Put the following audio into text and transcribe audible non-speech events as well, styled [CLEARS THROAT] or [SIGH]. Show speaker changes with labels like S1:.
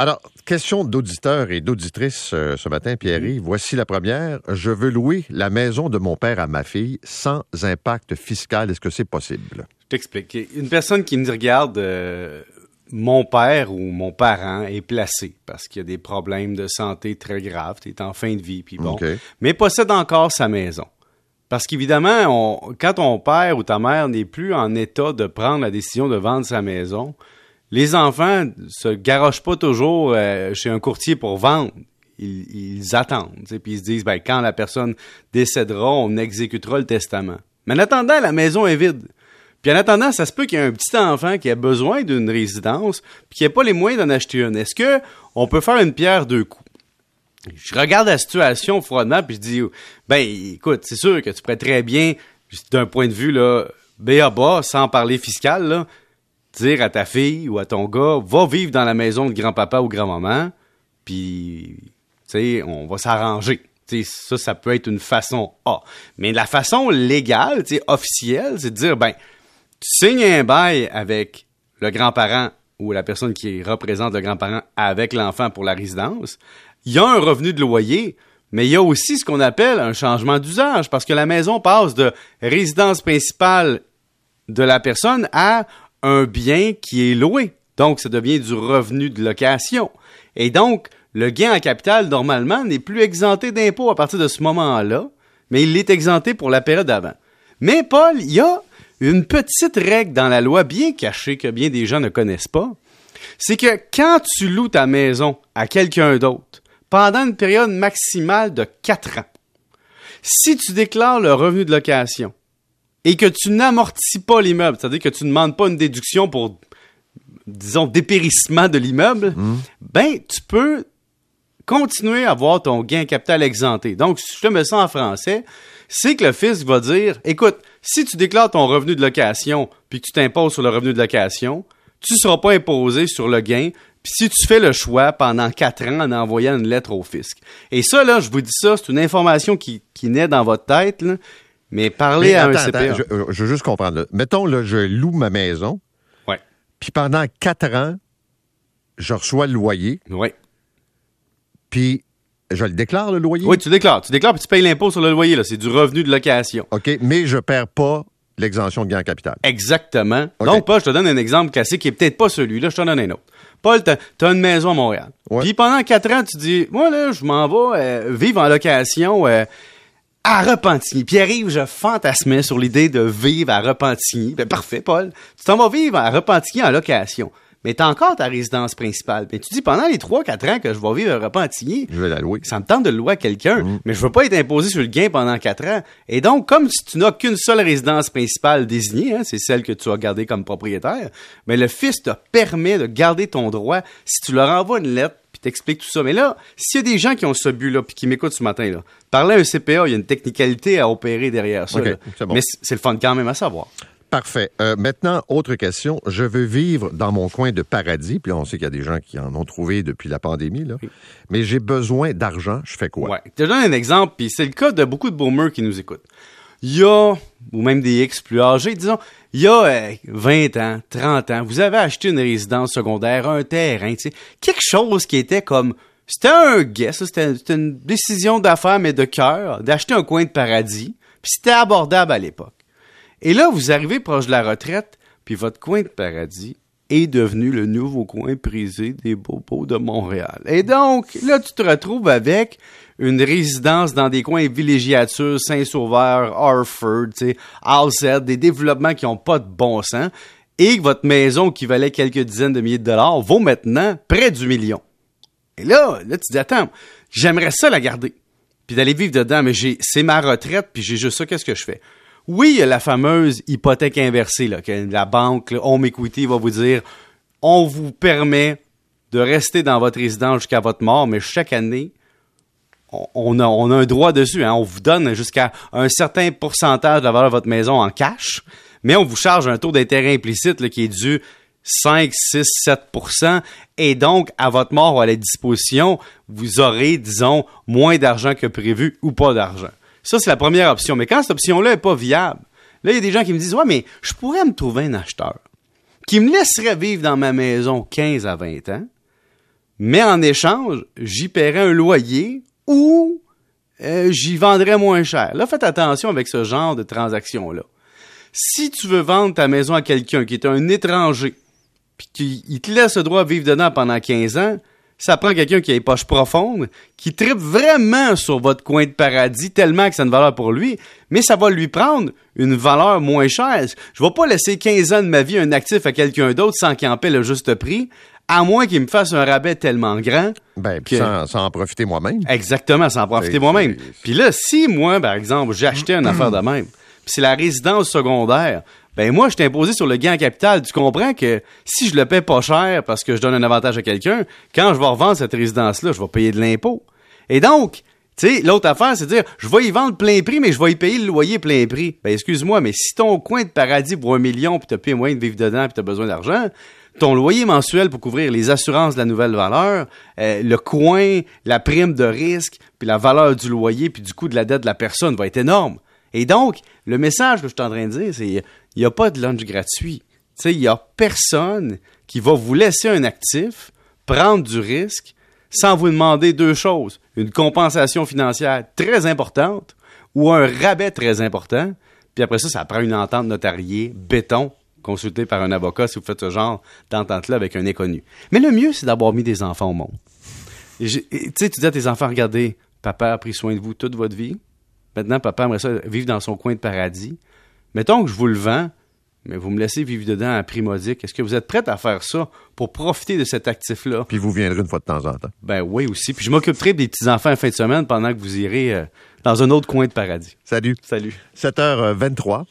S1: Alors, question d'auditeurs et d'auditrices euh, ce matin, Pierre-Yves. Voici la première. Je veux louer la maison de mon père à ma fille sans impact fiscal. Est-ce que c'est possible?
S2: Je t'explique. Une personne qui me regarde, euh, mon père ou mon parent est placé parce qu'il y a des problèmes de santé très graves, il est en fin de vie, puis bon, mais possède encore sa maison. Parce qu'évidemment, quand ton père ou ta mère n'est plus en état de prendre la décision de vendre sa maison, les enfants se garochent pas toujours euh, chez un courtier pour vendre. Ils, ils attendent, puis ils se disent, ben, quand la personne décédera, on exécutera le testament. Mais en attendant, la maison est vide. Puis en attendant, ça se peut qu'il y ait un petit enfant qui a besoin d'une résidence, puis qui n'a pas les moyens d'en acheter une. Est-ce que on peut faire une pierre deux coups? Je regarde la situation froidement, puis je dis, ben, écoute, c'est sûr que tu pourrais très bien, d'un point de vue, là, B.A.B.A., sans parler fiscal, là, dire à ta fille ou à ton gars, va vivre dans la maison de grand-papa ou grand-maman, puis, on va s'arranger. Ça, ça peut être une façon A. Mais la façon légale, officielle, c'est de dire, ben, tu signes un bail avec le grand-parent ou la personne qui représente le grand-parent avec l'enfant pour la résidence. Il y a un revenu de loyer, mais il y a aussi ce qu'on appelle un changement d'usage parce que la maison passe de résidence principale de la personne à un bien qui est loué. Donc, ça devient du revenu de location. Et donc, le gain en capital, normalement, n'est plus exempté d'impôt à partir de ce moment-là, mais il est exempté pour la période d'avant. Mais, Paul, il y a une petite règle dans la loi bien cachée que bien des gens ne connaissent pas. C'est que quand tu loues ta maison à quelqu'un d'autre, pendant une période maximale de 4 ans, si tu déclares le revenu de location et que tu n'amortis pas l'immeuble, c'est-à-dire que tu ne demandes pas une déduction pour, disons, dépérissement de l'immeuble, ben, tu peux continuer à avoir ton gain capital exempté. Donc, si je te mets ça en français, c'est que le fisc va dire, écoute, si tu déclares ton revenu de location puis que tu t'imposes sur le revenu de location, tu ne seras pas imposé sur le gain. Puis si tu fais le choix pendant quatre ans en envoyant une lettre au fisc. Et ça, là, je vous dis ça, c'est une information qui, qui naît dans votre tête, là, mais parlez
S1: Mais
S2: à un
S1: attends,
S2: CPA.
S1: attends, je, je veux juste comprendre. là. Mettons, là, je loue ma maison,
S2: Ouais.
S1: puis pendant quatre ans, je reçois le loyer,
S2: Ouais.
S1: puis je le déclare, le loyer?
S2: Oui, tu déclares. Tu déclares puis tu payes l'impôt sur le loyer. là. C'est du revenu de location.
S1: OK, mais je perds pas l'exemption de gain en capital.
S2: Exactement. Donc, Paul, je te donne un exemple classique qui est peut-être pas celui-là. Je te donne un autre. Paul, t'as as une maison à Montréal. Puis pendant quatre ans, tu dis, moi, là, je m'en vais euh, vivre en location euh, à Repentigny. Puis arrive, je fantasmais sur l'idée de vivre à Repentigny. Ben, parfait, Paul. Tu t'en vas vivre à Repentigny en location. Mais t'as encore ta résidence principale. Mais tu dis, pendant les trois, quatre ans que je vais vivre à Repentigny,
S1: Je vais la louer.
S2: ça me tente de le louer à quelqu'un,
S1: Mm.
S2: mais je veux pas être imposé sur le gain pendant quatre ans. Et donc, comme si tu n'as qu'une seule résidence principale désignée, hein, c'est celle que tu as gardée comme propriétaire, mais le fils te permet de garder ton droit si tu leur envoies une lettre puis t'expliques tout ça. Mais là, s'il y a des gens qui ont ce but-là puis qui m'écoutent ce matin, là, parler à un CPA, il y a une technicalité à opérer derrière ça.
S1: Bon.
S2: Mais c'est le fun quand même à savoir.
S1: Parfait. Euh, maintenant, autre question. Je veux vivre dans mon coin de paradis. Puis là, on sait qu'il y a des gens qui en ont trouvé depuis la pandémie. Là. Mais j'ai besoin d'argent. Je fais quoi?
S2: Ouais. Je te donne un exemple, puis c'est le cas de beaucoup de boomers qui nous écoutent. Il y a, ou même des X plus âgés, disons, il y a euh, 20 ans, 30 ans, vous avez acheté une résidence secondaire, un terrain, quelque chose qui était comme, c'était un guess, c'était une décision d'affaires, mais de cœur, d'acheter un coin de paradis, puis c'était abordable à l'époque. Et là, vous arrivez proche de la retraite, puis votre coin de paradis est devenu le nouveau coin prisé des bobos de Montréal. Et donc, là, tu te retrouves avec une résidence dans des coins villégiatures, Saint-Sauveur, Harford, Alceste, des développements qui n'ont pas de bon sens, et que votre maison qui valait quelques dizaines de milliers de dollars vaut maintenant près du million. Et là, là, tu dis, attends, j'aimerais ça la garder. Puis d'aller vivre dedans, mais c'est ma retraite, puis j'ai juste ça, qu'est-ce que je fais? Oui, il y a la fameuse hypothèque inversée, que la banque, le Home Equity va vous dire, on vous permet de rester dans votre résidence jusqu'à votre mort, mais chaque année, on- a, un droit dessus. Hein. On vous donne jusqu'à un certain pourcentage de la valeur de votre maison en cash, mais on vous charge un taux d'intérêt implicite qui est dû 5, 6, 7% et donc, à votre mort ou à la disposition, vous aurez, disons, moins d'argent que prévu ou pas d'argent. Ça, c'est la première option. Mais quand cette option-là n'est pas viable, là, il y a des gens qui me disent, ouais, mais je pourrais me trouver un acheteur qui me laisserait vivre dans ma maison 15 à 20 ans, Mais en échange, j'y paierai un loyer ou euh, j'y vendrai moins cher. Là, faites attention avec ce genre de transaction-là. Si tu veux vendre ta maison à quelqu'un qui est un étranger, puis qu'il te laisse le droit de vivre dedans pendant 15 ans, ça prend quelqu'un qui a les poches profondes, qui tripe vraiment sur votre coin de paradis tellement que c'est une valeur pour lui, mais ça va lui prendre une valeur moins chère. Je vais pas laisser 15 ans de ma vie un actif à quelqu'un d'autre sans qu'il en paie le juste prix, à moins qu'il me fasse un rabais tellement grand.
S1: Ben, sans, en profiter moi-même.
S2: Exactement, sans en profiter moi-même. Puis là, si moi, par exemple, j'ai acheté une [CLEARS THROAT] affaire de même, puis c'est la résidence secondaire, ben moi, je suis imposé sur le gain en capital. Tu comprends que si je le paie pas cher parce que je donne un avantage à quelqu'un, quand je vais revendre cette résidence-là, je vais payer de l'impôt. Et donc, tu sais, l'autre affaire, c'est de dire, je vais y vendre plein prix, mais je vais y payer le loyer plein prix. Ben, excuse-moi, mais si ton coin de paradis vaut un million, puis t'as plus moyen de vivre dedans, puis t'as besoin d'argent, ton loyer mensuel pour couvrir les assurances de la nouvelle valeur, euh, le coin, la prime de risque, puis la valeur du loyer, puis du coût de la dette de la personne va être énorme. Et donc, le message que je suis en train de dire, c'est il n'y a pas de lunch gratuit. Il n'y a personne qui va vous laisser un actif, prendre du risque, sans vous demander deux choses. Une compensation financière très importante ou un rabais très important. Puis après ça, ça prend une entente notariée, béton, consultée par un avocat si vous faites ce genre d'entente-là avec un inconnu. Mais le mieux, c'est d'avoir mis des enfants au monde. Tu sais, tu dis à tes enfants, regardez, papa a pris soin de vous toute votre vie. Maintenant, papa aimerait ça vivre dans son coin de paradis. Mettons que je vous le vends, mais vous me laissez vivre dedans à prix modique. Est-ce que vous êtes prête à faire ça pour profiter de cet actif-là?
S1: Puis vous viendrez une fois de temps en temps.
S2: Ben oui aussi. Puis je m'occuperai des petits-enfants en fin de semaine pendant que vous irez euh, dans un autre coin de paradis.
S1: Salut.
S2: Salut.
S1: 7h23.